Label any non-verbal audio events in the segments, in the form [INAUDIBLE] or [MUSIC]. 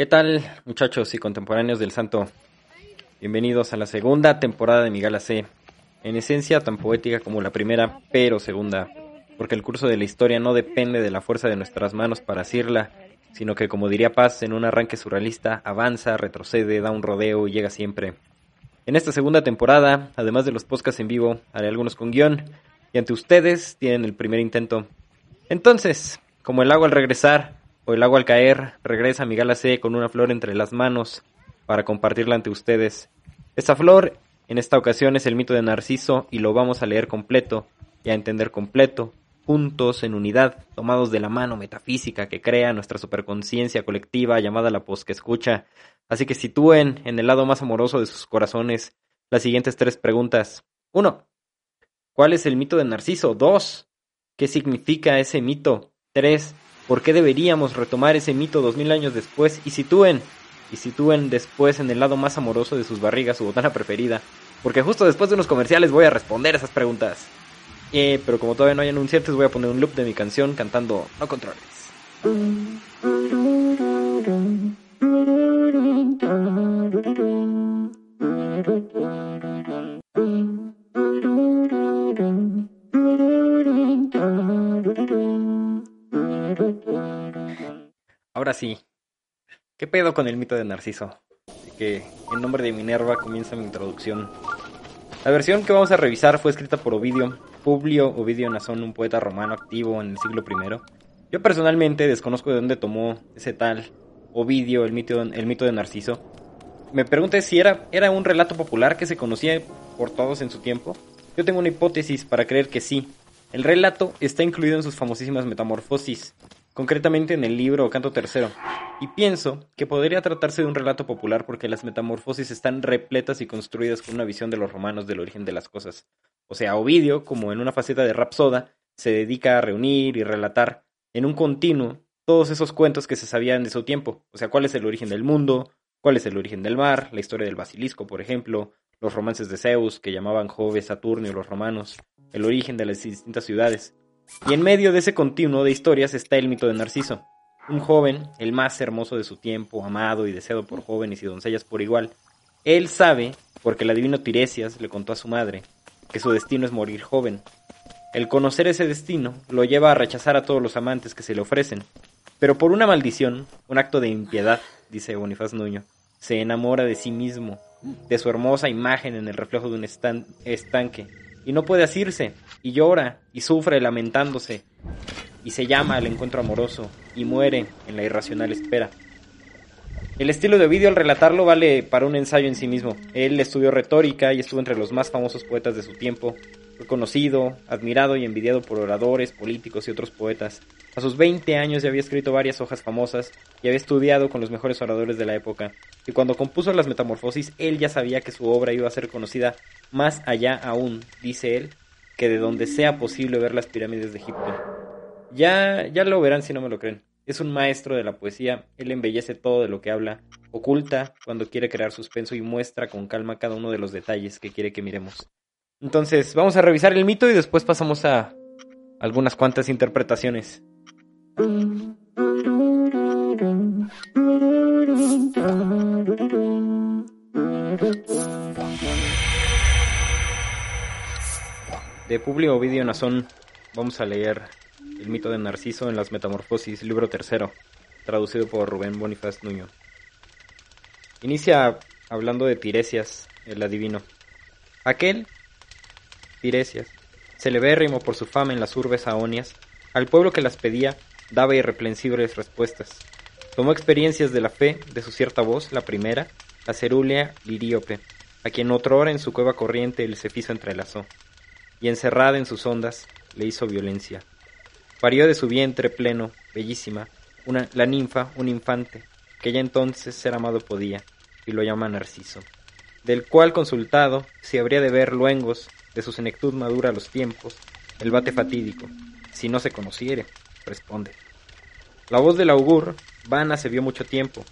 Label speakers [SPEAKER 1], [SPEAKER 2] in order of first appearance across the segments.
[SPEAKER 1] ¿Qué tal, muchachos y contemporáneos del Santo? Bienvenidos a la segunda temporada de mi Gala C. En esencia tan poética como la primera, pero segunda, porque el curso de la historia no depende de la fuerza de nuestras manos para asirla, sino que, como diría Paz en un arranque surrealista, avanza, retrocede, da un rodeo y llega siempre. En esta segunda temporada, además de los podcasts en vivo, haré algunos con guion, y ante ustedes tienen el primer intento. Entonces, como el agua al regresar, o el agua al caer, regresa mi Gala C con una flor entre las manos para compartirla ante ustedes. Esta flor, en esta ocasión, es el mito de Narciso y lo vamos a leer completo y a entender completo, juntos, en unidad, tomados de la mano metafísica que crea nuestra superconciencia colectiva llamada la que escucha. Así que sitúen en el lado más amoroso de sus corazones las siguientes tres preguntas. 1. ¿Cuál es el mito de Narciso? 2. ¿Qué significa ese mito? 3. ¿Por qué deberíamos retomar ese mito dos mil años después? Y sitúen, y sitúen después en el lado más amoroso de sus barrigas su botana preferida. Porque justo después de unos comerciales voy a responder esas preguntas. Eh, pero como todavía no hay anunciantes, voy a poner un loop de mi canción cantando No controles. Ahora sí, ¿qué pedo con el mito de Narciso? Así que en nombre de Minerva comienza mi introducción. La versión que vamos a revisar fue escrita por Ovidio, Publio Ovidio Nazón, un poeta romano activo en el siglo I. Yo personalmente desconozco de dónde tomó ese tal Ovidio el mito, el mito de Narciso. Me pregunté si era, era un relato popular que se conocía por todos en su tiempo. Yo tengo una hipótesis para creer que sí. El relato está incluido en sus famosísimas metamorfosis, concretamente en el libro Canto Tercero, y pienso que podría tratarse de un relato popular porque las metamorfosis están repletas y construidas con una visión de los romanos del origen de las cosas. O sea, Ovidio, como en una faceta de Rapsoda, se dedica a reunir y relatar en un continuo todos esos cuentos que se sabían de su tiempo, o sea, cuál es el origen del mundo, cuál es el origen del mar, la historia del basilisco, por ejemplo, los romances de Zeus que llamaban Jove, Saturnio los romanos, el origen de las distintas ciudades. Y en medio de ese continuo de historias está el mito de Narciso, un joven, el más hermoso de su tiempo, amado y deseado por jóvenes y doncellas por igual. Él sabe, porque el adivino Tiresias le contó a su madre, que su destino es morir joven. El conocer ese destino lo lleva a rechazar a todos los amantes que se le ofrecen. Pero por una maldición, un acto de impiedad, dice Bonifaz Nuño, se enamora de sí mismo, de su hermosa imagen en el reflejo de un estanque, y no puede asirse, y llora, y sufre lamentándose, y se llama al encuentro amoroso, y muere en la irracional espera. El estilo de Ovidio al relatarlo vale para un ensayo en sí mismo. Él estudió retórica y estuvo entre los más famosos poetas de su tiempo. Fue conocido, admirado y envidiado por oradores, políticos y otros poetas. A sus 20 años ya había escrito varias hojas famosas y había estudiado con los mejores oradores de la época. Y cuando compuso las Metamorfosis, él ya sabía que su obra iba a ser conocida más allá aún, dice él, que de donde sea posible ver las pirámides de Egipto. Ya, ya lo verán si no me lo creen. Es un maestro de la poesía, él embellece todo de lo que habla, oculta cuando quiere crear suspenso y muestra con calma cada uno de los detalles que quiere que miremos. Entonces, vamos a revisar el mito y después pasamos a algunas cuantas interpretaciones. De Publio Ovidio Nazón vamos a leer El mito de Narciso en las Metamorfosis, libro tercero, traducido por Rubén Bonifaz Nuño. Inicia hablando de Tiresias, el adivino. Aquel, Tiresias, celebérrimo por su fama en las urbes aonias, al pueblo que las pedía daba irreprensibles respuestas. Tomó experiencias de la fe de su cierta voz, la primera, la cerúlea Liríope, a quien otrora en su cueva corriente el cefiso entrelazó y encerrada en sus ondas le hizo violencia. Parió de su vientre pleno, bellísima, una, la ninfa, un infante, que ya entonces ser amado podía, y lo llama Narciso, del cual consultado, si habría de ver luengos de su senectud madura los tiempos, el bate fatídico, si no se conociere, responde. La voz del augur, vana se vio mucho tiempo,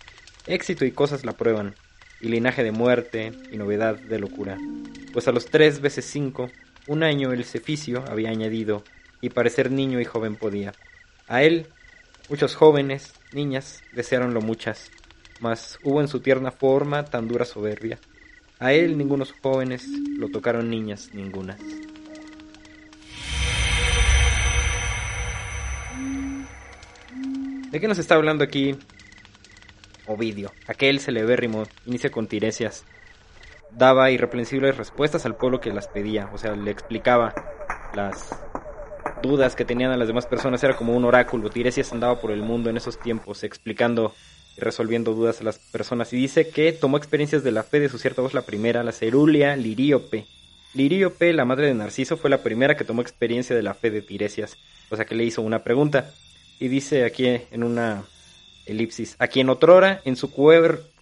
[SPEAKER 1] éxito y cosas la prueban, y linaje de muerte y novedad de locura, pues a los tres veces cinco un año el ceficio había añadido, y parecer niño y joven podía. A él, muchos jóvenes, niñas, desearonlo muchas, mas hubo en su tierna forma tan dura soberbia. A él ningunos jóvenes lo tocaron niñas ningunas. ¿De qué nos está hablando aquí Ovidio? Aquel celebérrimo inicia con Tiresias. Daba irreprensibles respuestas al pueblo que las pedía, o sea, le explicaba las dudas que tenían a las demás personas, era como un oráculo. Tiresias andaba por el mundo en esos tiempos explicando resolviendo dudas a las personas y dice que tomó experiencias de la fe de su cierta voz la primera, la cerulia Liríope. Liríope, la madre de Narciso, fue la primera que tomó experiencia de la fe de Tiresias, o sea que le hizo una pregunta. Y dice aquí en una elipsis, a quien otrora en su,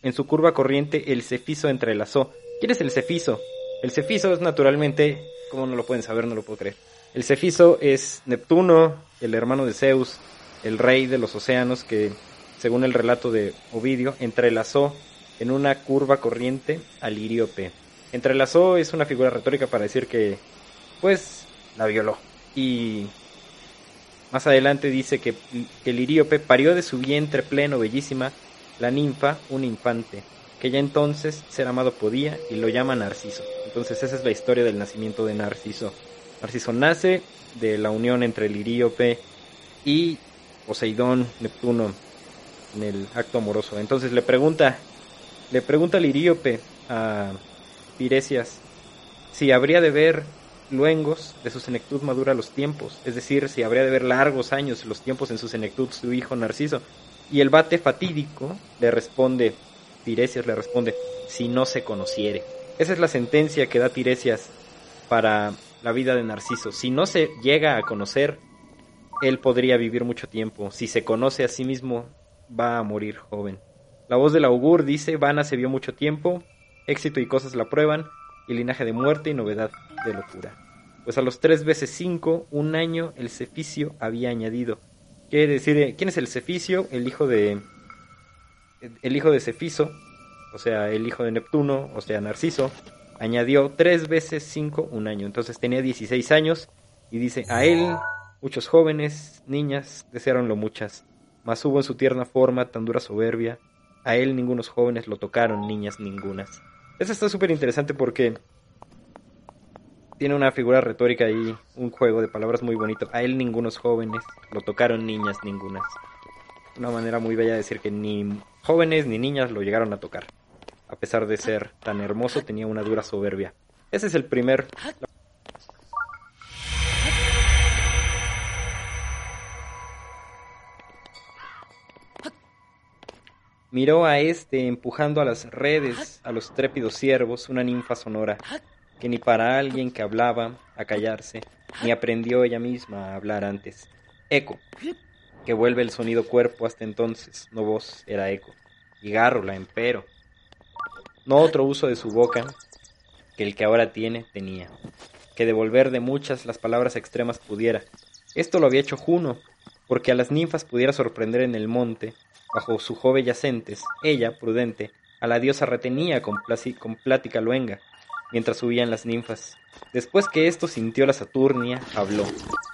[SPEAKER 1] en su curva corriente el cefiso entrelazó. ¿Quién es el cefiso? El cefiso es naturalmente, como no lo pueden saber, no lo puedo creer. El cefiso es Neptuno, el hermano de Zeus, el rey de los océanos que, según el relato de Ovidio, entrelazó en una curva corriente al Iríope. Entrelazó es una figura retórica para decir que, pues, la violó. Y más adelante dice que, el Iríope parió de su vientre pleno, bellísima, la ninfa, un infante, que ya entonces ser amado podía y lo llama Narciso. Entonces esa es la historia del nacimiento de Narciso. Narciso nace de la unión entre el Iríope y Poseidón, Neptuno, en el acto amoroso. Entonces le pregunta, le pregunta el Iríope a Tiresias si habría de ver luengos de su senectud madura los tiempos, es decir, si habría de ver largos años los tiempos en su senectud su hijo Narciso. Y el bate fatídico le responde, Tiresias le responde, si no se conociere. Esa es la sentencia que da Tiresias para la vida de Narciso. Si no se llega a conocer, él podría vivir mucho tiempo. Si se conoce a sí mismo, va a morir joven. La voz del augur dice, Vana se vio mucho tiempo, éxito y cosas la prueban, y linaje de muerte y novedad de locura. Pues a los tres veces cinco, un año, el ceficio había añadido. Quiere decir, ¿quién es el ceficio? El hijo de. El hijo de Cefiso, o sea, el hijo de Neptuno, o sea, Narciso, añadió tres veces cinco, un año. Entonces tenía 16 años y dice, a él muchos jóvenes, niñas, desearonlo muchas, mas hubo en su tierna forma tan dura soberbia, a él ningunos jóvenes lo tocaron, niñas ningunas. Eso está súper interesante porque tiene una figura retórica ahí, un juego de palabras muy bonito. A él ningunos jóvenes, lo tocaron niñas ningunas. Una manera muy bella de decir que ni jóvenes ni niñas lo llegaron a tocar. A pesar de ser tan hermoso, tenía una dura soberbia. Ese es el primer... Miró a este empujando a las redes a los trépidos ciervos una ninfa sonora que ni para alguien que hablaba a callarse, ni aprendió ella misma a hablar antes. Eco, que vuelve el sonido cuerpo hasta entonces, no voz, era eco, y gárrula, empero. No otro uso de su boca que el que ahora tiene, tenía, que devolver de muchas las palabras extremas pudiera. Esto lo había hecho Juno, porque a las ninfas pudiera sorprender en el monte, bajo su jove yacentes, ella, prudente, a la diosa retenía con, con plática luenga, mientras subían las ninfas. Después que esto sintió la Saturnia, habló.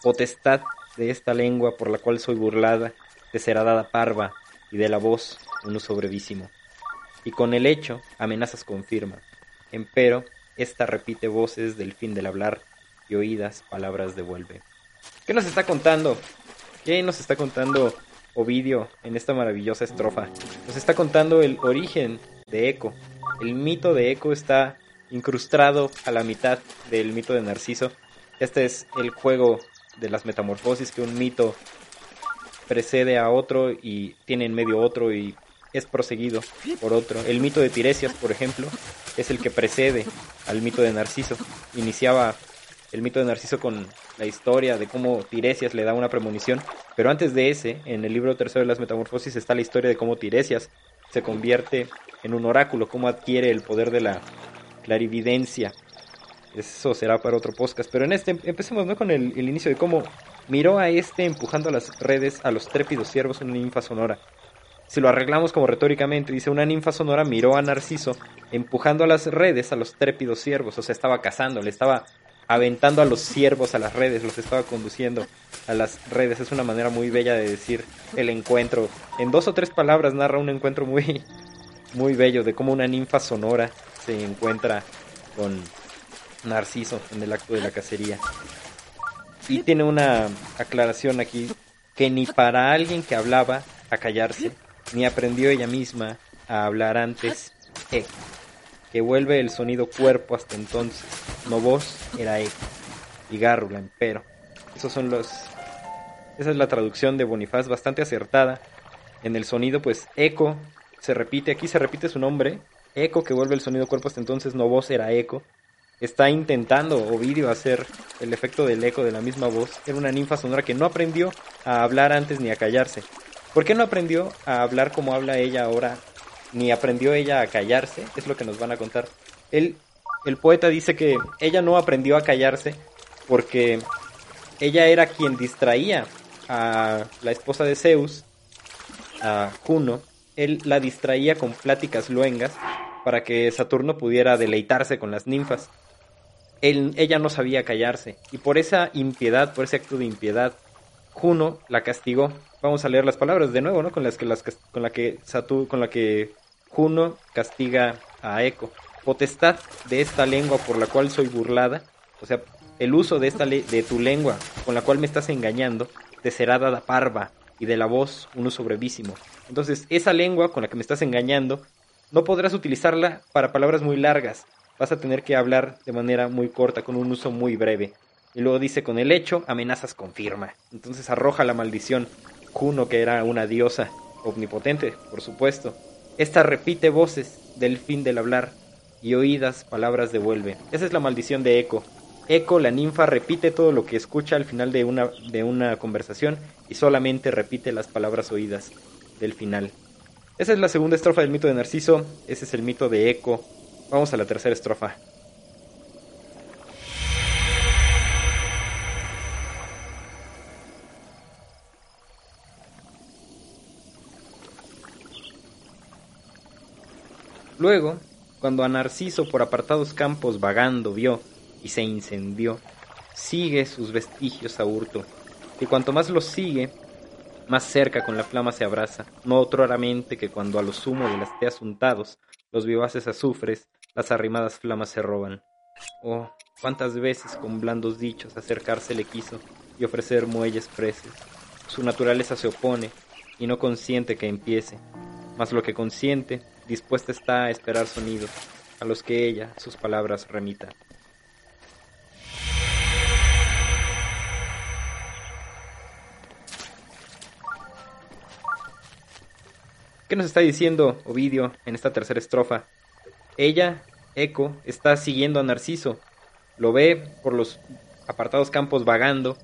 [SPEAKER 1] Potestad de esta lengua por la cual soy burlada, te será dada parva, y de la voz un uso brevísimo. Y con el hecho amenazas confirma. Empero, esta repite voces del fin del hablar, y oídas palabras devuelve. ¿Qué nos está contando? ¿Qué nos está contando Ovidio en esta maravillosa estrofa? Nos está contando el origen de Eco. El mito de Eco está incrustado a la mitad del mito de Narciso. Este es el juego de las metamorfosis, que un mito precede a otro y tiene en medio otro y es proseguido por otro. El mito de Tiresias, por ejemplo, es el que precede al mito de Narciso. Iniciaba el mito de Narciso con la historia de cómo Tiresias le da una premonición, pero antes de ese, en el libro tercero de las metamorfosis está la historia de cómo Tiresias se convierte en un oráculo, cómo adquiere el poder de la clarividencia. Eso será para otro podcast. Pero en este empecemos ¿no? con el, inicio de cómo miró a este empujando a las redes a los trépidos ciervos una ninfa sonora. Si lo arreglamos como retóricamente, dice una ninfa sonora miró a Narciso empujando a las redes a los trépidos ciervos. O sea, estaba cazando, le estaba aventando a los ciervos a las redes, los estaba conduciendo a las redes. Es una manera muy bella de decir el encuentro. En dos o tres palabras narra un encuentro muy, muy bello de cómo una ninfa sonora se encuentra con Narciso en el acto de la cacería. Y tiene una aclaración aquí, que ni para alguien que hablaba a callarse, ni aprendió ella misma a hablar antes, que vuelve el sonido cuerpo hasta entonces, no voz, era e, y gárrula, empero. Esos son los... Esa es la traducción de Bonifaz, bastante acertada. En el sonido, pues, eco, se repite, aquí se repite su nombre, eco, que vuelve el sonido cuerpo hasta entonces, no voz, era eco, está intentando Ovidio hacer el efecto del eco de la misma voz. Era una ninfa sonora que no aprendió a hablar antes ni a callarse. ¿Por qué no aprendió a hablar como habla ella ahora? Ni aprendió ella a callarse, es lo que nos van a contar. el poeta dice que ella no aprendió a callarse porque ella era quien distraía a la esposa de Zeus, a Juno. Él la distraía con pláticas luengas para que Saturno pudiera deleitarse con las ninfas ella no sabía callarse, y por esa impiedad, por ese acto de impiedad, Juno la castigó. Vamos a leer las palabras de nuevo, ¿no? Con las que, las, con la que, Satu, con la que Juno castiga a Eco. Potestad de esta lengua por la cual soy burlada, o sea, el uso de, esta de tu lengua con la cual me estás engañando, te será dada parva, y de la voz un uso brevísimo. Entonces, esa lengua con la que me estás engañando, no podrás utilizarla para palabras muy largas, vas a tener que hablar de manera muy corta, con un uso muy breve. Y luego dice, con el hecho, amenazas confirma. Entonces arroja la maldición. Juno, que era una diosa omnipotente, por supuesto. Esta repite voces del fin del hablar y oídas palabras devuelve. Esa es la maldición de Eco. Eco, la ninfa, repite todo lo que escucha al final de una, de una conversación y solamente repite las palabras oídas del final. Esa es la segunda estrofa del mito de Narciso, ese es el mito de Eco, Vamos a la tercera estrofa. Luego, cuando a Narciso por apartados campos vagando vio y se incendió, sigue sus vestigios a hurto, y cuanto más los sigue, más cerca con la flama se abraza, no otroramente que cuando a lo sumo de las teas untados, los vivaces azufres las arrimadas flamas se roban. Oh, cuántas veces con blandos dichos acercarse le quiso y ofrecer muelles preces. Su naturaleza se opone y no consiente que empiece, mas lo que consiente, dispuesta está a esperar sonidos, a los que ella sus palabras remita. ¿Qué nos está diciendo Ovidio en esta tercera estrofa? Ella, Eco, está siguiendo a Narciso. Lo ve por los apartados campos vagando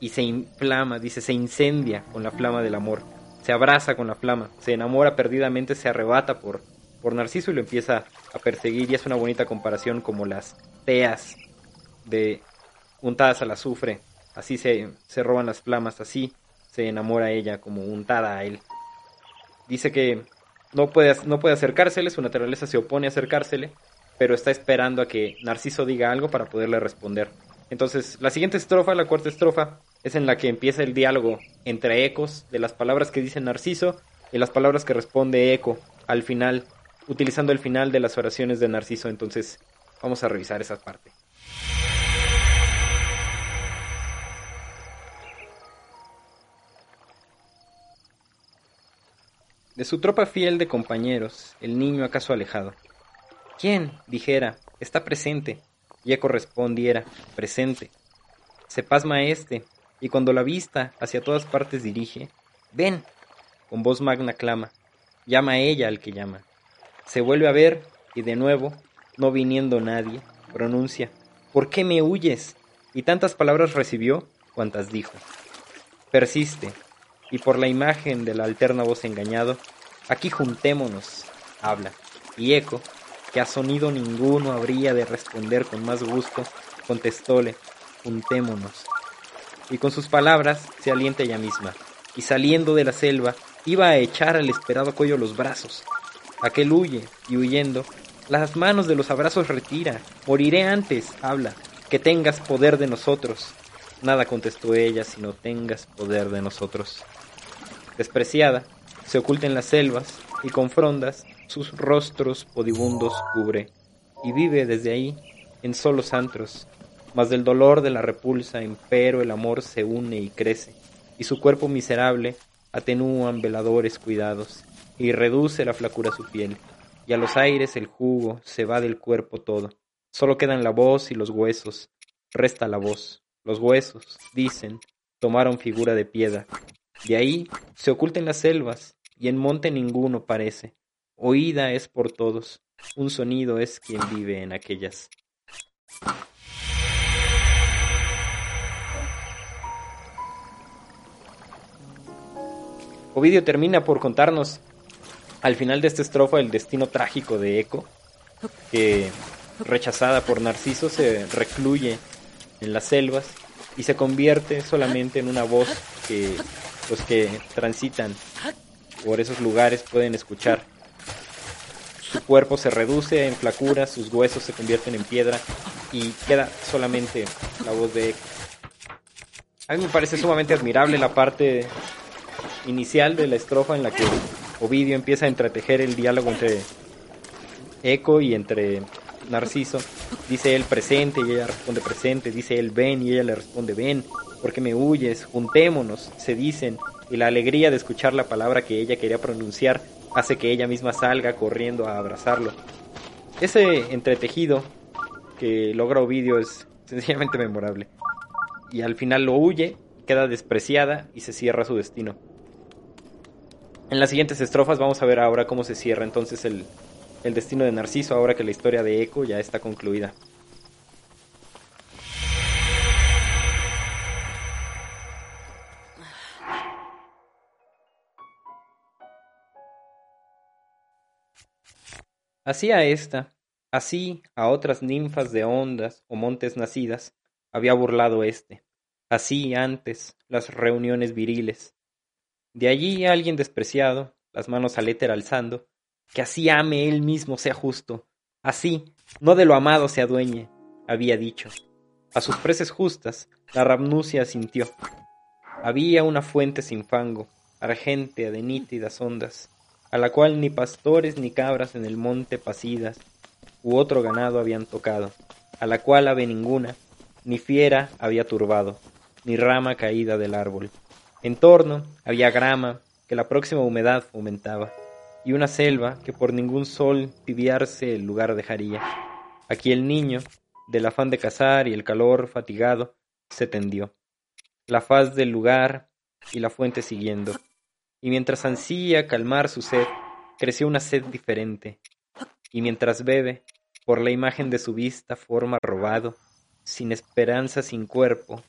[SPEAKER 1] y se inflama, dice, se incendia con la flama del amor. Se abraza con la flama, se enamora perdidamente, se arrebata por, por Narciso y lo empieza a perseguir. Y es una bonita comparación como las teas de untadas al azufre. Así se, se roban las flamas, así se enamora ella como untada a él. Dice que no puede, no puede acercársele, su naturaleza se opone a acercársele, pero está esperando a que Narciso diga algo para poderle responder. Entonces, la siguiente estrofa, la cuarta estrofa, es en la que empieza el diálogo entre ecos de las palabras que dice Narciso y las palabras que responde Eco al final, utilizando el final de las oraciones de Narciso. Entonces, vamos a revisar esa parte. De su tropa fiel de compañeros, el niño acaso alejado. ¿Quién? dijera, está presente. Y eco respondiera, presente. Se pasma este, y cuando la vista hacia todas partes dirige, ven, con voz magna clama, llama a ella al que llama. Se vuelve a ver, y de nuevo, no viniendo nadie, pronuncia, ¿por qué me huyes? Y tantas palabras recibió cuantas dijo. Persiste, y por la imagen de la alterna voz engañado, aquí juntémonos, habla. Y Eco, que a sonido ninguno habría de responder con más gusto, contestóle, juntémonos. Y con sus palabras se alienta ella misma, y saliendo de la selva, iba a echar al esperado cuello los brazos. Aquel huye, y huyendo, las manos de los abrazos retira, moriré antes, habla, que tengas poder de nosotros. Nada contestó ella, sino tengas poder de nosotros despreciada, se oculta en las selvas y con frondas sus rostros podibundos cubre, y vive desde ahí en solos antros, mas del dolor de la repulsa empero el amor se une y crece, y su cuerpo miserable atenúan veladores cuidados, y reduce la flacura su piel, y a los aires el jugo se va del cuerpo todo, solo quedan la voz y los huesos, resta la voz, los huesos, dicen, tomaron figura de piedra, de ahí se oculten las selvas, y en monte ninguno parece, oída es por todos, un sonido es quien vive en aquellas. Ovidio termina por contarnos al final de esta estrofa el destino trágico de Eco, que rechazada por Narciso se recluye en las selvas y se convierte solamente en una voz que los que transitan por esos lugares pueden escuchar. Su cuerpo se reduce en flacura, sus huesos se convierten en piedra y queda solamente la voz de Eco. A mí me parece sumamente admirable la parte inicial de la estrofa en la que Ovidio empieza a entretejer el diálogo entre Eco y entre Narciso. Dice él presente y ella responde presente. Dice él ven y ella le responde ven. porque me huyes? Juntémonos, se dicen. Y la alegría de escuchar la palabra que ella quería pronunciar hace que ella misma salga corriendo a abrazarlo. Ese entretejido que logra Ovidio es sencillamente memorable. Y al final lo huye, queda despreciada y se cierra su destino. En las siguientes estrofas vamos a ver ahora cómo se cierra entonces el, destino de Narciso ahora que la historia de Eco ya está concluida. Así a esta, así a otras ninfas de ondas o montes nacidas, había burlado éste. Así antes las reuniones viriles, de allí alguien despreciado, las manos al éter alzando, que así ame él mismo sea justo, así, no de lo amado se adueñe, había dicho. A sus preces justas, la ramnucia sintió. Había una fuente sin fango, argentea de nítidas ondas, a la cual ni pastores ni cabras en el monte pasidas, u otro ganado habían tocado, a la cual ave ninguna, ni fiera había turbado, ni rama caída del árbol. En torno había grama que la próxima humedad fomentaba, y una selva que por ningún sol tibiarse el lugar dejaría. Aquí el niño, del afán de cazar y el calor fatigado, se tendió, la faz del lugar y la fuente siguiendo, y mientras ansía calmar su sed, creció una sed diferente, y mientras bebe, por la imagen de su vista forma robado, sin esperanza, sin cuerpo,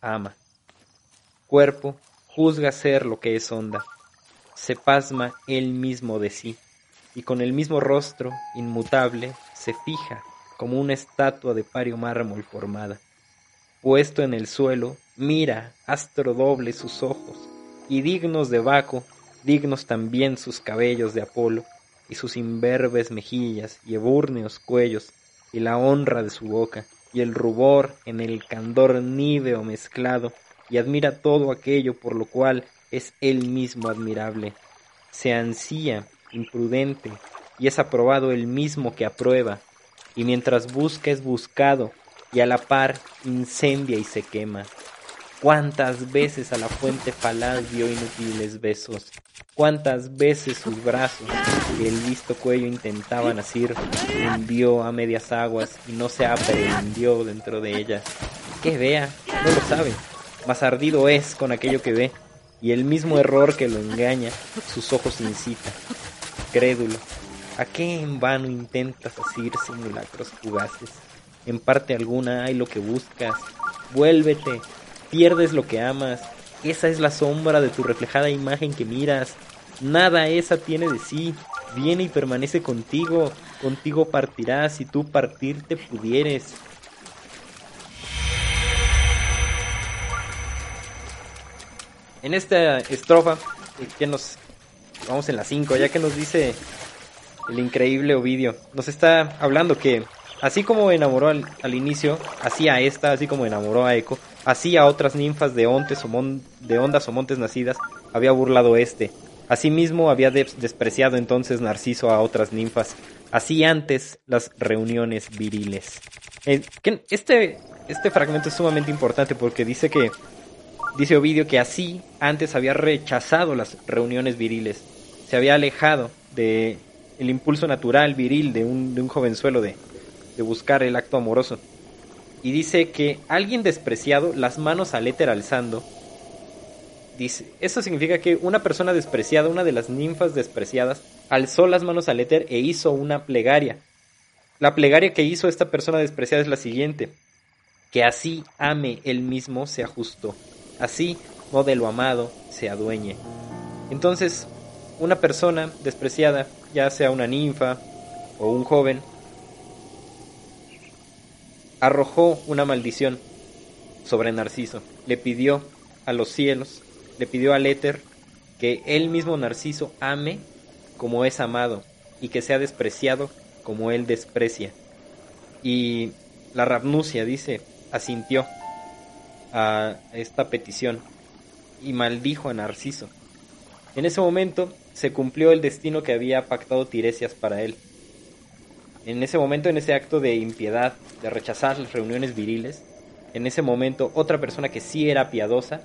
[SPEAKER 1] ama. Cuerpo juzga ser lo que es honda, se pasma él mismo de sí, y con el mismo rostro, inmutable, se fija como una estatua de pario mármol formada. Puesto en el suelo, mira, astro doble sus ojos, y dignos de Baco, dignos también sus cabellos de Apolo, y sus imberbes mejillas y ebúrneos cuellos, y la honra de su boca, y el rubor en el candor níveo mezclado, y admira todo aquello por lo cual es él mismo admirable. Se ansía, imprudente, y es aprobado el mismo que aprueba, y mientras busca es buscado, y a la par incendia y se quema. Cuántas veces a la fuente falaz dio inútiles besos, cuántas veces sus brazos, que el visto cuello intentaban asir, hundió a medias aguas y no se aprendió dentro de ellas. Que vea, no lo sabe, más ardido es con aquello que ve, y el mismo error que lo engaña, sus ojos incita. Crédulo, ¿a qué en vano intentas asir simulacros fugaces? En parte alguna hay lo que buscas. Vuélvete, pierdes lo que amas. Esa es la sombra de tu reflejada imagen que miras. Nada esa tiene de sí. Viene y permanece contigo. Contigo partirás si tú partirte pudieres. En esta estrofa, eh, que nos vamos en la 5, ya que nos dice el increíble Ovidio, nos está hablando que así como enamoró al, inicio, así a esta, así como enamoró a Eco, así a otras ninfas de, ontes o de ondas o montes nacidas, había burlado este. Asimismo había despreciado entonces Narciso a otras ninfas, así antes las reuniones viriles. Eh, este, este fragmento es sumamente importante porque dice que, dice Ovidio que así antes había rechazado las reuniones viriles, se había alejado de el impulso natural viril de un, de un jovenzuelo de, de buscar el acto amoroso. Y dice que alguien despreciado, las manos al éter alzando, Dice, eso significa que una persona despreciada, una de las ninfas despreciadas, alzó las manos al éter e hizo una plegaria. La plegaria que hizo esta persona despreciada es la siguiente: que así ame él mismo sea justo, así no de lo amado se adueñe. Entonces, una persona despreciada, ya sea una ninfa o un joven, arrojó una maldición sobre Narciso, le pidió a los cielos le pidió al éter que él mismo Narciso ame como es amado y que sea despreciado como él desprecia. Y la Rabnucia dice, asintió a esta petición y maldijo a Narciso. En ese momento se cumplió el destino que había pactado Tiresias para él. En ese momento, en ese acto de impiedad, de rechazar las reuniones viriles, en ese momento otra persona que sí era piadosa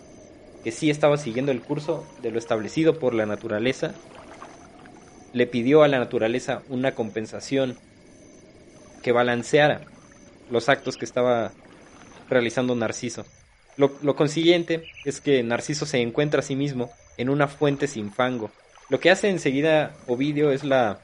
[SPEAKER 1] que sí estaba siguiendo el curso de lo establecido por la naturaleza, le pidió a la naturaleza una compensación que balanceara los actos que estaba realizando Narciso. Lo, lo, consiguiente es que Narciso se encuentra a sí mismo en una fuente sin fango. Lo que hace enseguida Ovidio es la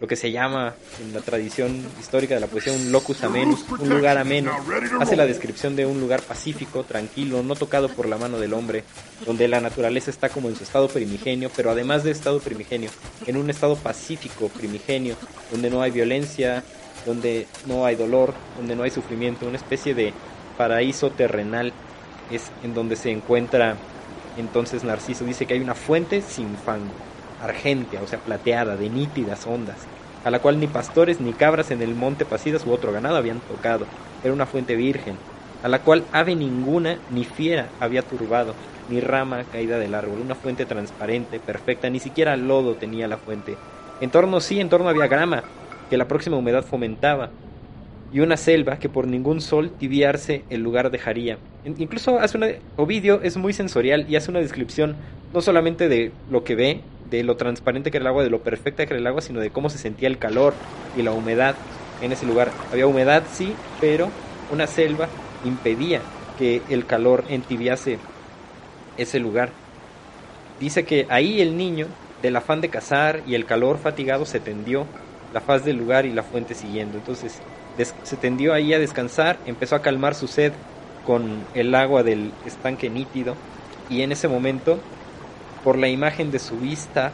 [SPEAKER 1] lo que se llama en la tradición histórica de la poesía un locus amenus, un lugar ameno. Hace la descripción de un lugar pacífico, tranquilo, no tocado por la mano del hombre, donde la naturaleza está como en su estado primigenio, pero además de estado primigenio, en un estado pacífico primigenio, donde no hay violencia, donde no hay dolor, donde no hay sufrimiento, una especie de paraíso terrenal es en donde se encuentra entonces Narciso. Dice que hay una fuente sin fango argentea, o sea, plateada, de nítidas ondas, a la cual ni pastores ni cabras en el monte Pasidas u otro ganado habían tocado. Era una fuente virgen, a la cual ave ninguna ni fiera había turbado, ni rama caída del árbol, una fuente transparente, perfecta, ni siquiera lodo tenía la fuente. En torno sí, en torno había grama, que la próxima humedad fomentaba, y una selva que por ningún sol tibiarse el lugar dejaría. Incluso hace una, Ovidio es muy sensorial y hace una descripción no solamente de lo que ve, de lo transparente que era el agua, de lo perfecta que era el agua, sino de cómo se sentía el calor y la humedad en ese lugar. Había humedad, sí, pero una selva impedía que el calor entibiase ese lugar. Dice que ahí el niño, del afán de cazar y el calor fatigado, se tendió la faz del lugar y la fuente siguiendo. Entonces se tendió ahí a descansar, empezó a calmar su sed con el agua del estanque nítido y en ese momento por la imagen de su vista,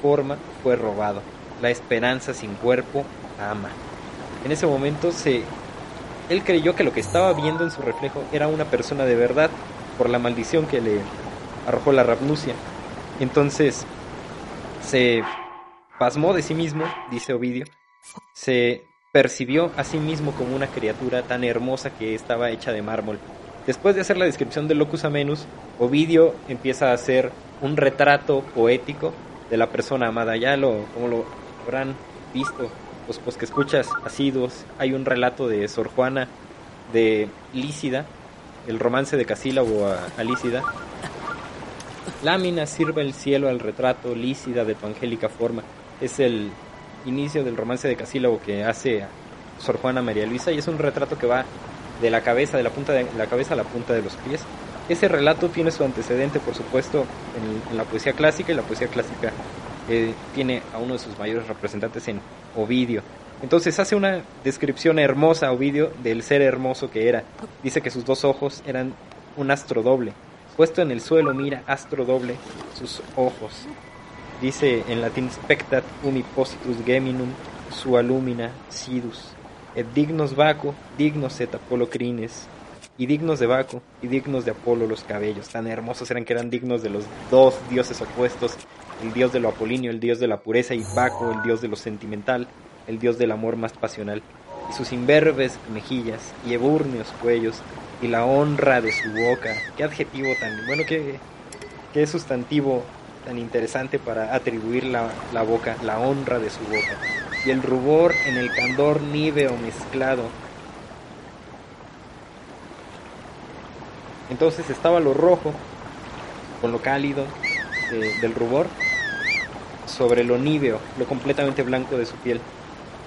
[SPEAKER 1] forma, fue robado. La esperanza sin cuerpo ama. En ese momento se él creyó que lo que estaba viendo en su reflejo era una persona de verdad por la maldición que le arrojó la Rabnucia. Entonces se pasmó de sí mismo, dice Ovidio, se percibió a sí mismo como una criatura tan hermosa que estaba hecha de mármol. Después de hacer la descripción del locus amenus, Ovidio empieza a hacer un retrato poético de la persona amada. Ya lo, como lo habrán visto, pues, pues que escuchas asiduos, hay un relato de Sor Juana de Lícida, el romance de Casílabo a, a Lícida. Lámina sirve el cielo al retrato lícida de tu angélica forma. Es el inicio del romance de Casílabo que hace Sor Juana María Luisa y es un retrato que va de la cabeza, de la punta de la cabeza a la punta de los pies. Ese relato tiene su antecedente, por supuesto, en, la poesía clásica y la poesía clásica eh, tiene a uno de sus mayores representantes en Ovidio. Entonces hace una descripción hermosa Ovidio del ser hermoso que era. Dice que sus dos ojos eran un astro doble. Puesto en el suelo mira astro doble sus ojos. Dice en latín spectat umi positus geminum sua lumina sidus et dignos vaco dignos et apolo crines y dignos de Baco y dignos de Apolo los cabellos, tan hermosos eran que eran dignos de los dos dioses opuestos, el dios de lo apolíneo, el dios de la pureza, y Baco, el dios de lo sentimental, el dios del amor más pasional, y sus imberbes mejillas y ebúrneos cuellos, y la honra de su boca, qué adjetivo tan, bueno, qué, qué sustantivo tan interesante para atribuir la, boca, la honra de su boca. Y el rubor en el candor níveo mezclado. Entonces estaba lo rojo con lo cálido del rubor sobre lo níveo, lo completamente blanco de su piel.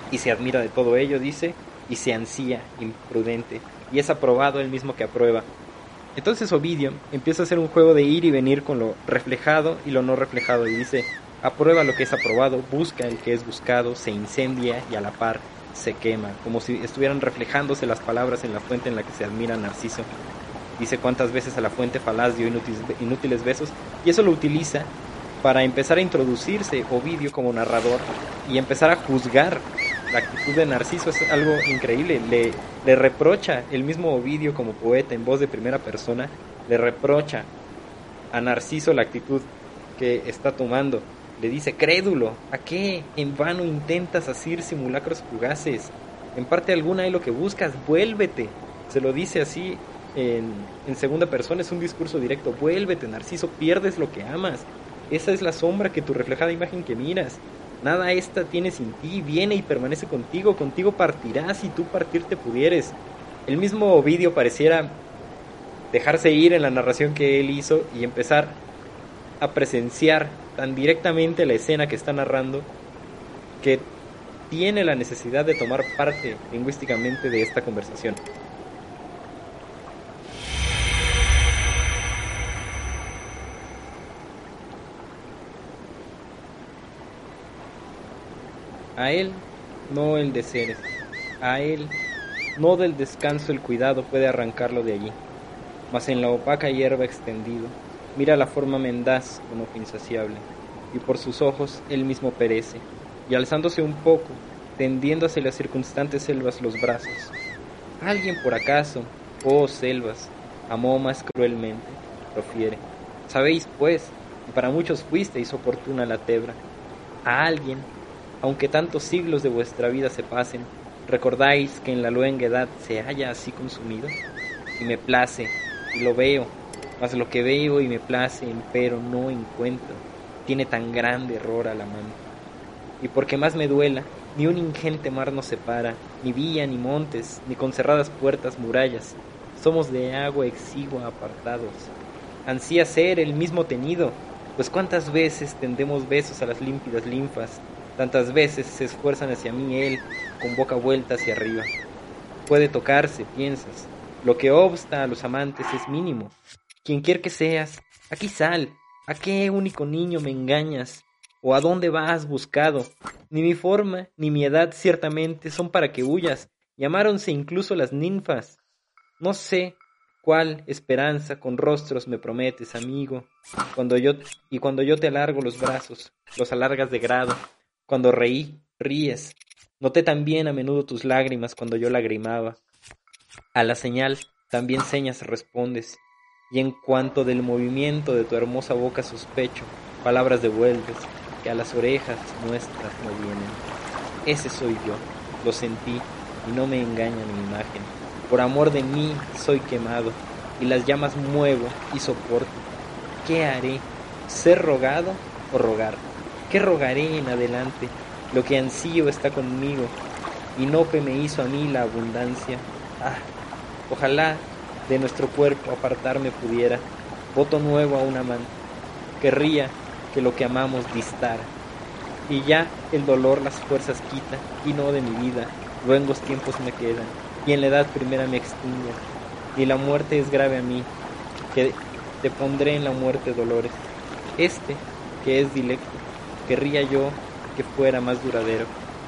[SPEAKER 1] Y se admira de todo ello, dice, y se ansía, imprudente, y es aprobado el mismo que aprueba. Entonces Ovidio empieza a hacer un juego de ir y venir con lo reflejado y lo no reflejado, y dice, aprueba lo que es aprobado, busca el que es buscado, se incendia y a la par se quema, como si estuvieran reflejándose las palabras en la fuente en la que se admira Narciso. Dice cuántas veces a la fuente falaz dio inútiles, inútiles besos, y eso lo utiliza para empezar a introducirse Ovidio como narrador y empezar a juzgar la actitud de Narciso es algo increíble. Le, reprocha el mismo Ovidio como poeta en voz de primera persona, le reprocha a Narciso la actitud que está tomando. Le dice, crédulo, ¿a qué en vano intentas asir simulacros fugaces? En parte alguna hay lo que buscas, vuélvete. Se lo dice así en, en segunda persona, es un discurso directo. Vuélvete, Narciso, pierdes lo que amas. Esa es la sombra que tu reflejada imagen que miras. Nada esta tiene sin ti, viene y permanece contigo, contigo partirás si tú partirte pudieres. El mismo Ovidio pareciera dejarse ir en la narración que él hizo y empezar a presenciar tan directamente la escena que está narrando que tiene la necesidad de tomar parte lingüísticamente de esta conversación. A él no el de seres, a él no del descanso el cuidado puede arrancarlo de allí, mas en la opaca hierba extendido, mira la forma mendaz con ojo insaciable, y por sus ojos él mismo perece, y alzándose un poco, tendiendo hacia las circunstantes selvas los brazos. Alguien por acaso, oh selvas, amó más cruelmente, profiere. Sabéis, pues, y para muchos fuisteis oportuna la tebra. A alguien aunque tantos siglos de vuestra vida se pasen, ¿recordáis que en la luenga edad se haya así consumido? Y me place, y lo veo, mas lo que veo y me place, empero no encuentro, tiene tan grande error a la mano. Y porque más me duela, ni un ingente mar nos separa, ni vía, ni montes, ni con cerradas puertas murallas, somos de agua exigua apartados. Ansía ser el mismo tenido, pues cuántas veces tendemos besos a las límpidas linfas, Tantas veces se esfuerzan hacia mí él, con boca vuelta hacia arriba. Puede tocarse, piensas. Lo que obsta a los amantes es mínimo. Quien quiera que seas, aquí sal. ¿A qué único niño me engañas? ¿O a dónde vas buscado? Ni mi forma, ni mi edad ciertamente son para que huyas. Llamáronse incluso las ninfas. No sé cuál esperanza con rostros me prometes, amigo. Cuando yo y cuando yo te alargo los brazos, los alargas de grado, cuando reí, ríes. Noté también a menudo tus lágrimas cuando yo lagrimaba. A la señal también señas respondes. Y en cuanto del movimiento de tu hermosa boca sospecho, palabras devuelves que a las orejas nuestras no vienen. Ese soy yo, lo sentí y no me engaña mi imagen. Por amor de mí soy quemado y las llamas muevo y soporto. ¿Qué haré? ¿Ser rogado o rogar? ¿Qué rogaré en adelante? Lo que ansío está conmigo, y Nope me hizo a mí la abundancia. Ah, ojalá de nuestro cuerpo apartarme pudiera, voto nuevo a un amante. Querría que lo que amamos distara. Y ya el dolor las fuerzas quita, y no de mi vida, luengos tiempos me quedan, y en la edad primera me extingue. Y la muerte es grave a mí, que te pondré en la muerte dolores. Este, que es dilecto, Querría yo que fuera más duradero.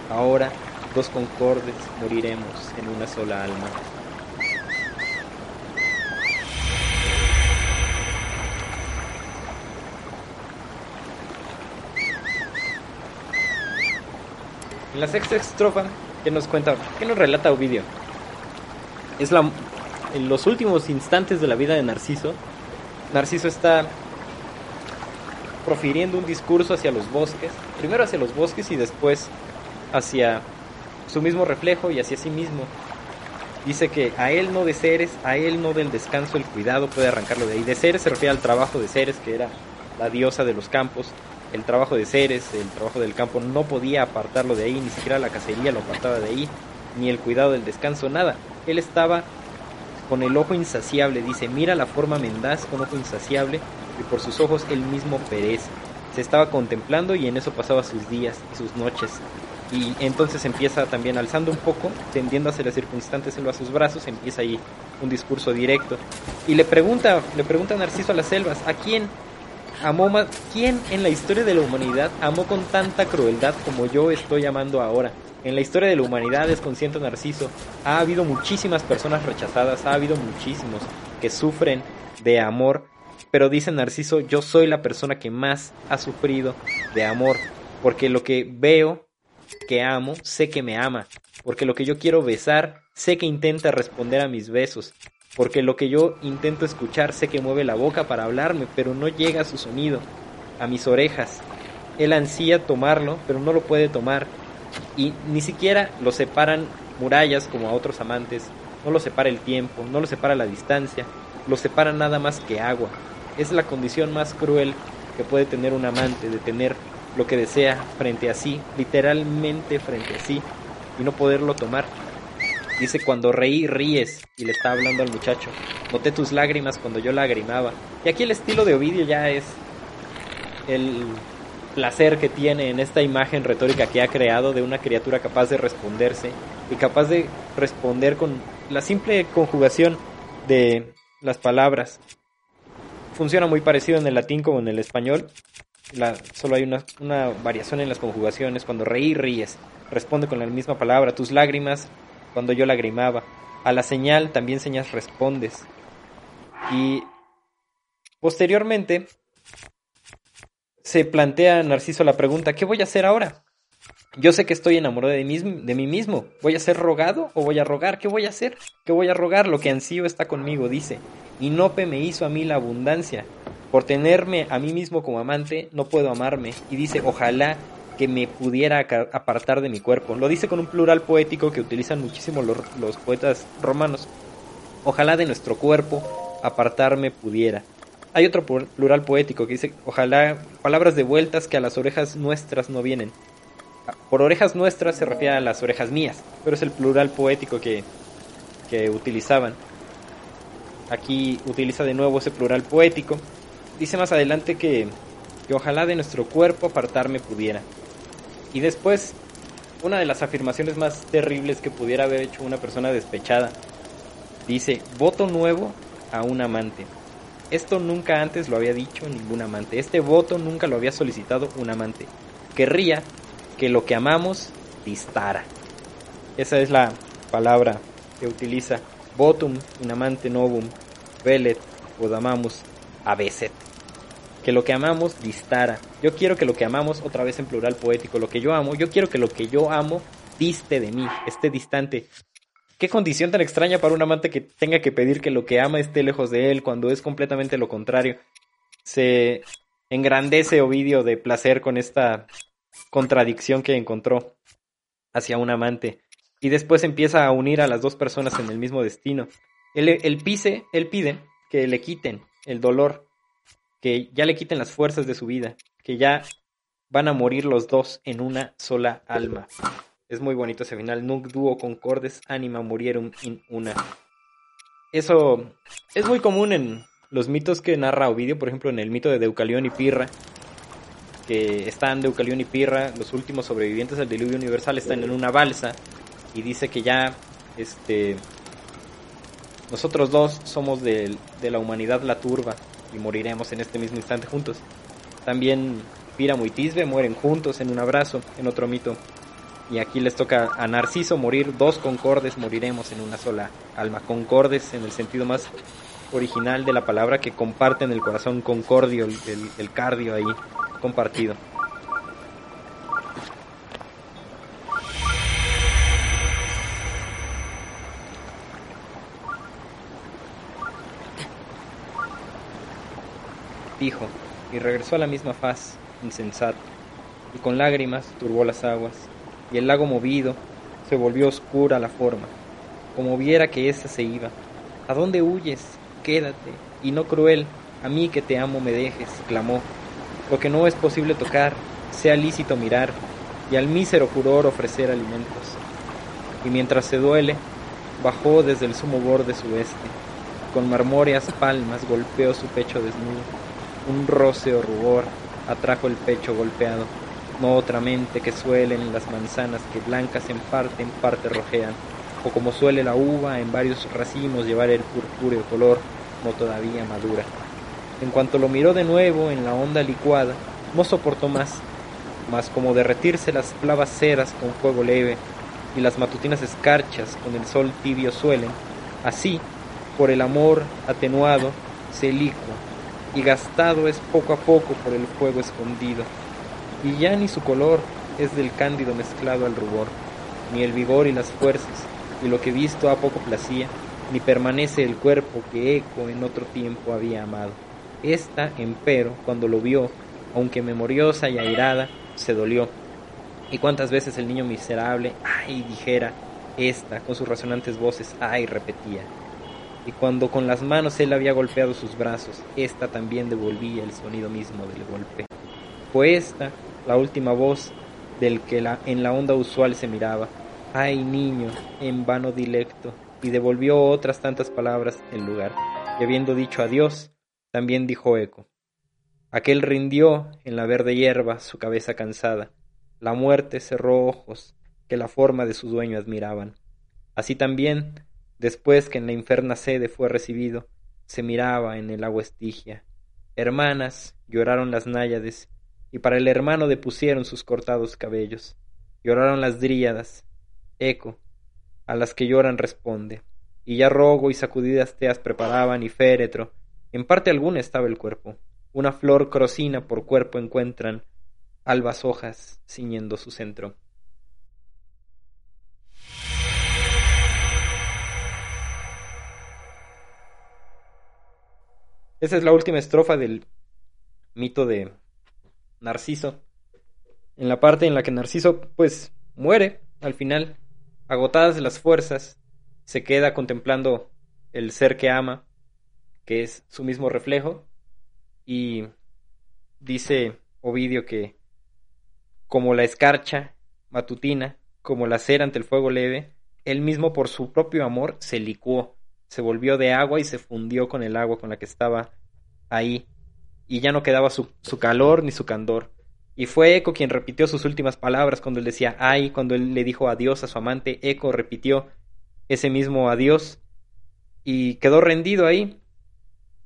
[SPEAKER 1] Ahora, dos concordes, moriremos en una sola alma. En la sexta estrofa, que nos cuenta, que nos relata Ovidio? Es la, en los últimos instantes de la vida de Narciso. Narciso está profiriendo un discurso hacia los bosques, primero hacia los bosques y después hacia su mismo reflejo y hacia sí mismo. Dice que a él no de seres, a él no del descanso, el cuidado puede arrancarlo de ahí. De seres se refiere al trabajo de seres, que era la diosa de los campos. El trabajo de Ceres, el trabajo del campo, no podía apartarlo de ahí, ni siquiera la cacería lo apartaba de ahí, ni el cuidado del descanso, nada. Él estaba con el ojo insaciable, dice, mira la forma mendaz con ojo insaciable, y por sus ojos él mismo perece. Se estaba contemplando y en eso pasaba sus días y sus noches. Y entonces empieza también alzando un poco, tendiendo hacia las circunstantes a sus brazos, empieza ahí un discurso directo. Y le pregunta, le pregunta Narciso a las selvas, ¿a quién amó más, quién en la historia de la humanidad amó con tanta crueldad como yo estoy amando ahora? En la historia de la humanidad, es consciente Narciso, ha habido muchísimas personas rechazadas, ha habido muchísimos que sufren de amor, pero dice Narciso, yo soy la persona que más ha sufrido de amor, porque lo que veo que amo, sé que me ama, porque lo que yo quiero besar, sé que intenta responder a mis besos, porque lo que yo intento escuchar, sé que mueve la boca para hablarme, pero no llega a su sonido, a mis orejas. Él ansía tomarlo, pero no lo puede tomar, y ni siquiera lo separan murallas como a otros amantes, no lo separa el tiempo, no lo separa la distancia, lo separa nada más que agua. Es la condición más cruel que puede tener un amante, de tener lo que desea frente a sí, literalmente frente a sí, y no poderlo tomar. Dice, cuando reí, ríes, y le está hablando al muchacho. Noté tus lágrimas cuando yo lagrimaba. Y aquí el estilo de Ovidio ya es el placer que tiene en esta imagen retórica que ha creado de una criatura capaz de responderse y capaz de responder con la simple conjugación de las palabras. Funciona muy parecido en el latín como en el español. La, solo hay una, una variación en las conjugaciones. Cuando reí, ríes. Responde con la misma palabra. Tus lágrimas, cuando yo lagrimaba. A la señal también señas respondes. Y posteriormente se plantea Narciso la pregunta, ¿qué voy a hacer ahora? Yo sé que estoy enamorado de mí, de mí mismo. ¿Voy a ser rogado o voy a rogar? ¿Qué voy a hacer? ¿Qué voy a rogar? Lo que ansío está conmigo, dice. Y Nope me hizo a mí la abundancia. Por tenerme a mí mismo como amante, no puedo amarme. Y dice, ojalá que me pudiera apartar de mi cuerpo. Lo dice con un plural poético que utilizan muchísimo los, los poetas romanos. Ojalá de nuestro cuerpo apartarme pudiera. Hay otro plural poético que dice, ojalá palabras de vueltas que a las orejas nuestras no vienen. Por orejas nuestras se refiere a las orejas mías, pero es el plural poético que, que utilizaban. Aquí utiliza de nuevo ese plural poético. Dice más adelante que, que ojalá de nuestro cuerpo apartarme pudiera. Y después, una de las afirmaciones más terribles que pudiera haber hecho una persona despechada. Dice, voto nuevo a un amante. Esto nunca antes lo había dicho ningún amante. Este voto nunca lo había solicitado un amante. Querría que lo que amamos distara. Esa es la palabra que utiliza votum in amante novum velet odamamus abeset. Que lo que amamos distara. Yo quiero que lo que amamos, otra vez en plural poético, lo que yo amo, yo quiero que lo que yo amo diste de mí, esté distante. Qué condición tan extraña para un amante que tenga que pedir que lo que ama esté lejos de él cuando es completamente lo contrario. Se engrandece Ovidio de placer con esta contradicción que encontró hacia un amante y después empieza a unir a las dos personas en el mismo destino. Él, pise, pide que le quiten el dolor, que ya le quiten las fuerzas de su vida, que ya van a morir los dos en una sola alma. Es muy bonito ese final. Nunc duo concordes anima murierum in una. Eso es muy común en los mitos que narra Ovidio, por ejemplo en el mito de Deucalión y Pirra, que están Deucalión y Pirra, los últimos sobrevivientes del diluvio universal están en una balsa y dice que ya este nosotros dos somos de, de la humanidad la turba y moriremos en este mismo instante juntos. También Píramo y Tisbe mueren juntos en un abrazo, en otro mito. Y aquí les toca a Narciso morir, dos concordes moriremos en una sola alma. Concordes en el sentido más original de la palabra que comparten el corazón concordio, el, el cardio ahí compartido. Dijo, y regresó a la misma faz, insensato, y con lágrimas turbó las aguas, y el lago movido se volvió oscura la forma, como viera que ésta se iba. ¿A dónde huyes? Quédate, y no cruel, a mí que te amo me dejes, clamó, lo que no es posible tocar, sea lícito mirar, y al mísero furor ofrecer alimentos. Y mientras se duele, bajó desde el sumo borde sudeste, con marmóreas palmas golpeó su pecho desnudo, un roce o rubor atrajo el pecho golpeado, no otra mente que suelen las manzanas que blancas en parte en parte rojean, o como suele la uva en varios racimos llevar el purpúreo color, no todavía madura. En cuanto lo miró de nuevo en la onda licuada, no soportó más, mas como derretirse las clavas ceras con fuego leve y las matutinas escarchas con el sol tibio suelen, así, por el amor atenuado, se licua, y gastado es poco a poco por el fuego escondido, y ya ni su color es del cándido mezclado al rubor, ni el vigor y las fuerzas, y lo que visto a poco placía, ni permanece el cuerpo que Eco en otro tiempo había amado. Esta, empero, cuando lo vio, aunque memoriosa y airada, se dolió. Y cuántas veces el niño miserable, ay, dijera, esta, con sus resonantes voces, ay, repetía. Y cuando con las manos él había golpeado sus brazos, esta también devolvía el sonido mismo del golpe. Fue esta la última voz del que la, en la onda usual se miraba. Ay, niño, en vano dilecto, y devolvió otras tantas palabras en lugar. Y habiendo dicho adiós, también dijo eco. Aquel rindió en la verde hierba su cabeza cansada. La muerte cerró ojos que la forma de su dueño admiraban. Así también, después que en la inferna sede fue recibido, se miraba en el agua estigia. Hermanas, lloraron las náyades, y para el hermano depusieron sus cortados cabellos. Lloraron las dríadas. Eco, a las que lloran responde. Y ya rogo y sacudidas teas preparaban y féretro, en parte alguna estaba el cuerpo. Una flor crocina por cuerpo encuentran, albas hojas ciñendo su centro. Esa es la última estrofa del mito de Narciso. En la parte en la que Narciso pues muere al final, agotadas las fuerzas, se queda contemplando el ser que ama que es su mismo reflejo. Y dice Ovidio que como la escarcha matutina, como la cera ante el fuego leve, él mismo por su propio amor se licuó, se volvió de agua y se fundió con el agua con la que estaba ahí, y ya no quedaba su, su calor ni su candor. Y fue Eco quien repitió sus últimas palabras cuando él decía ay, cuando él le dijo adiós a su amante, Eco repitió ese mismo adiós y quedó rendido ahí,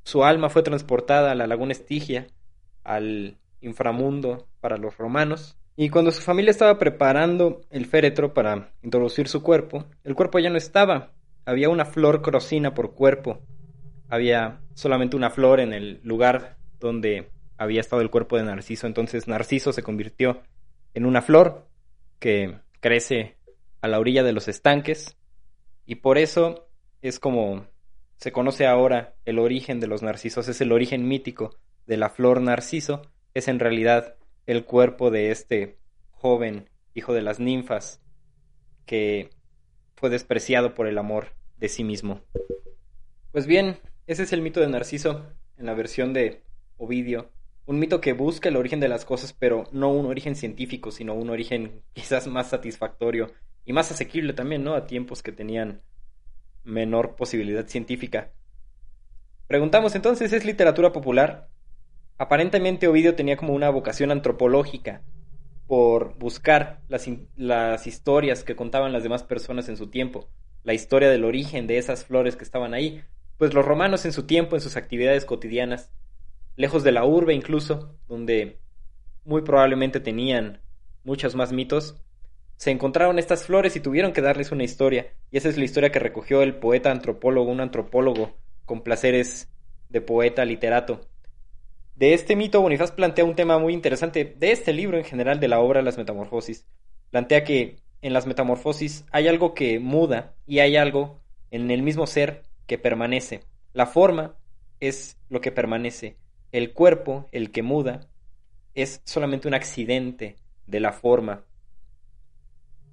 [SPEAKER 1] su alma fue transportada a la laguna Estigia, al inframundo para los romanos, y cuando su familia estaba preparando el féretro para introducir su cuerpo, el cuerpo ya no estaba, había una flor crocina por cuerpo, había solamente una flor en el lugar donde había estado el cuerpo de Narciso, entonces Narciso se convirtió en una flor que crece a la orilla de los estanques y por eso es como se conoce ahora el origen de los narcisos, es el origen mítico de la flor narciso, es en realidad el cuerpo de este joven hijo de las ninfas que fue despreciado por el amor de sí mismo. Pues bien, ese es el mito de Narciso en la versión de Ovidio, un mito que busca el origen de las cosas, pero no un origen científico, sino un origen [LAUGHS] quizás más satisfactorio y más asequible también, ¿no? A tiempos que tenían menor posibilidad científica. Preguntamos entonces, ¿es literatura popular? Aparentemente Ovidio tenía como una vocación antropológica por buscar las, historias que contaban las demás personas en su tiempo, la historia del origen de esas flores que estaban ahí, pues los romanos en su tiempo, en sus actividades cotidianas, lejos de la urbe incluso, donde muy probablemente tenían muchos más mitos, se encontraron estas flores y tuvieron que darles una historia, y esa es la historia que recogió el poeta antropólogo, un antropólogo con placeres de poeta literato. De este mito, Bonifaz plantea un tema muy interesante de este libro en general de la obra Las Metamorfosis. Plantea que en las metamorfosis hay algo que muda y hay algo en el mismo ser que permanece. La forma es lo que permanece. El cuerpo, el que muda, es solamente un accidente de la forma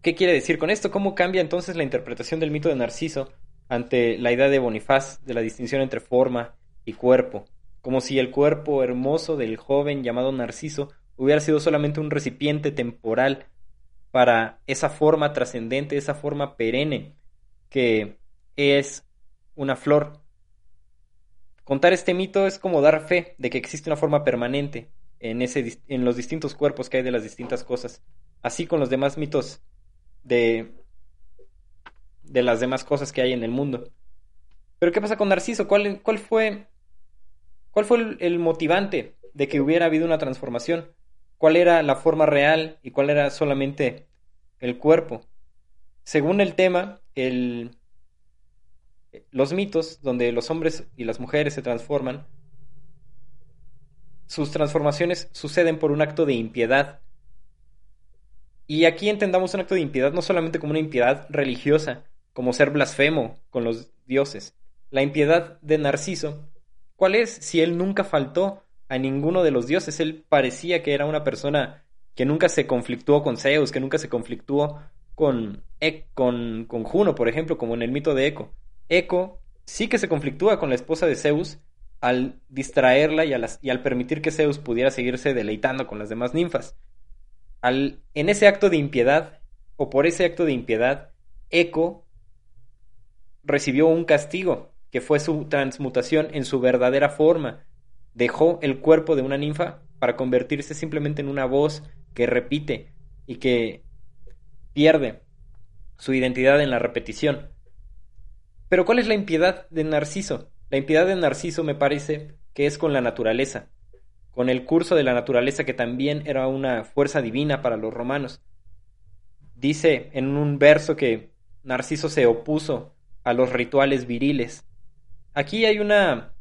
[SPEAKER 1] ¿Qué quiere decir con esto? ¿Cómo cambia entonces la interpretación del mito de Narciso ante la idea de Bonifaz de la distinción entre forma y cuerpo? como si el cuerpo hermoso del joven llamado Narciso hubiera sido solamente un recipiente temporal para esa forma trascendente, esa forma perenne que es una flor. Contar este mito es como dar fe de que existe una forma permanente en, ese, en los distintos cuerpos que hay de las distintas cosas, así con los demás mitos de, de las demás cosas que hay en el mundo. Pero ¿qué pasa con Narciso? ¿Cuál, fue, cuál fue el motivante de que hubiera habido una transformación? ¿Cuál era la forma real y cuál era solamente el cuerpo? Según el tema, el, los mitos donde los hombres y las mujeres se transforman, sus transformaciones suceden por un acto de impiedad. Y aquí entendamos un acto de impiedad no solamente como una impiedad religiosa, como ser blasfemo con los dioses. La impiedad de Narciso, ¿cuál es si él nunca faltó a ninguno de los dioses? Él parecía que era una persona que nunca se conflictuó con Zeus, que nunca se conflictuó con, con, con Juno, por ejemplo, como en el mito de Eco. Eco sí que se conflictúa con la esposa de Zeus al distraerla y, al permitir que Zeus pudiera seguirse deleitando con las demás ninfas. Al, en ese acto de impiedad, o por ese acto de impiedad, Eco recibió un castigo, que fue su transmutación en su verdadera forma. Dejó el cuerpo de una ninfa para convertirse simplemente en una voz que repite y que pierde su identidad en la repetición. Pero ¿cuál es la impiedad de Narciso? La impiedad de Narciso me parece que es con la naturaleza, con el curso de la naturaleza que también era una fuerza divina para los romanos. Dice en un verso que Narciso se opuso a los rituales viriles. Aquí hay una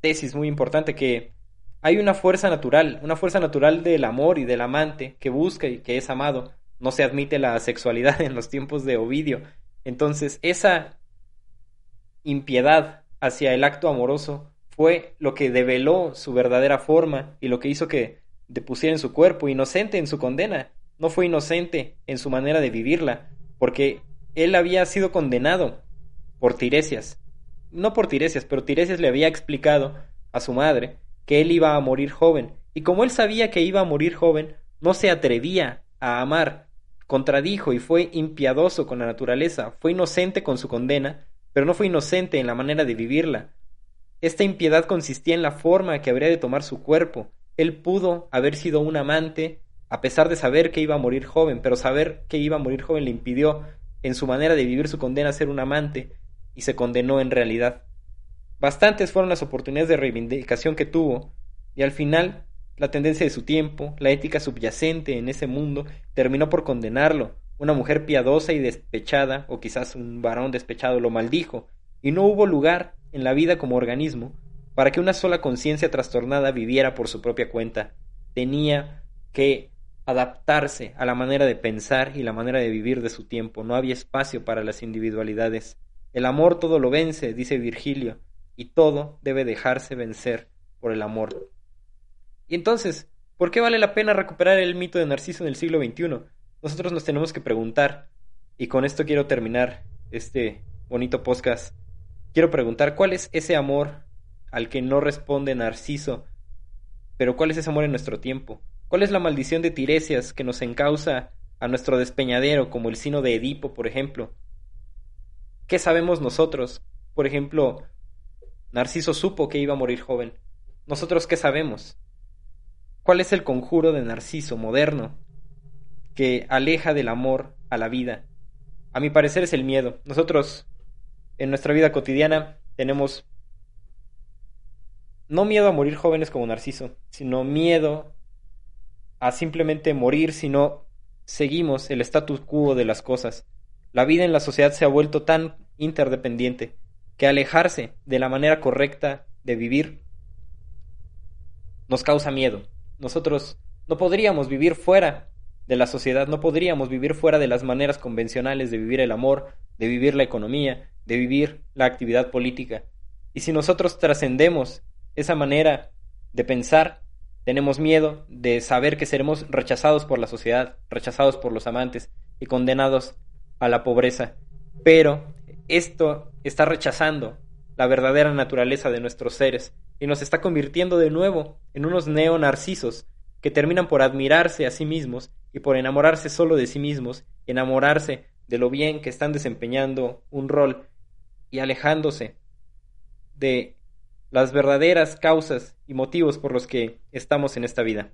[SPEAKER 1] tesis muy importante que hay una fuerza natural, una fuerza natural del amor y del amante que busca y que es amado. No se admite la sexualidad [LAUGHS] en los tiempos de Ovidio. Entonces, esa impiedad hacia el acto amoroso fue lo que develó su verdadera forma y lo que hizo que depusiera en su cuerpo, inocente en su condena. No fue inocente en su manera de vivirla, porque él había sido condenado por Tiresias. No por Tiresias, pero Tiresias le había explicado a su madre que él iba a morir joven, y como él sabía que iba a morir joven, no se atrevía a amar, contradijo y fue impiadoso con la naturaleza, fue inocente con su condena, pero no fue inocente en la manera de vivirla. Esta impiedad consistía en la forma que habría de tomar su cuerpo. Él pudo haber sido un amante, a pesar de saber que iba a morir joven, pero saber que iba a morir joven le impidió, en su manera de vivir su condena, ser un amante, y se condenó en realidad. Bastantes fueron las oportunidades de reivindicación que tuvo, y al final la tendencia de su tiempo, la ética subyacente en ese mundo, terminó por condenarlo, una mujer piadosa y despechada, o quizás un varón despechado, lo maldijo, y no hubo lugar en la vida como organismo para que una sola conciencia trastornada viviera por su propia cuenta. Tenía que adaptarse a la manera de pensar y la manera de vivir de su tiempo. No había espacio para las individualidades. El amor todo lo vence, dice Virgilio, y todo debe dejarse vencer por el amor. Y entonces, ¿por qué vale la pena recuperar el mito de Narciso en el siglo XXI? Nosotros nos tenemos que preguntar, y con esto quiero terminar este bonito podcast, quiero preguntar cuál es ese amor al que no responde Narciso, pero cuál es ese amor en nuestro tiempo, cuál es la maldición de Tiresias que nos encausa a nuestro despeñadero, como el sino de Edipo, por ejemplo. ¿Qué sabemos nosotros? Por ejemplo, Narciso supo que iba a morir joven. ¿Nosotros qué sabemos? ¿Cuál es el conjuro de Narciso moderno? Que aleja del amor a la vida. A mi parecer es el miedo. Nosotros en nuestra vida cotidiana tenemos no miedo a morir jóvenes como Narciso, sino miedo a simplemente morir si no seguimos el status quo de las cosas. La vida en la sociedad se ha vuelto tan interdependiente que alejarse de la manera correcta de vivir nos causa miedo. Nosotros no podríamos vivir fuera de la sociedad. No podríamos vivir fuera de las maneras convencionales de vivir el amor, de vivir la economía, de vivir la actividad política. Y si nosotros trascendemos esa manera de pensar, tenemos miedo de saber que seremos rechazados por la sociedad, rechazados por los amantes y condenados a la pobreza. Pero esto está rechazando la verdadera naturaleza de nuestros seres y nos está convirtiendo de nuevo en unos neonarcisos que terminan por admirarse a sí mismos y por enamorarse solo de sí mismos, enamorarse de lo bien que están desempeñando un rol y alejándose de las verdaderas causas y motivos por los que estamos en esta vida.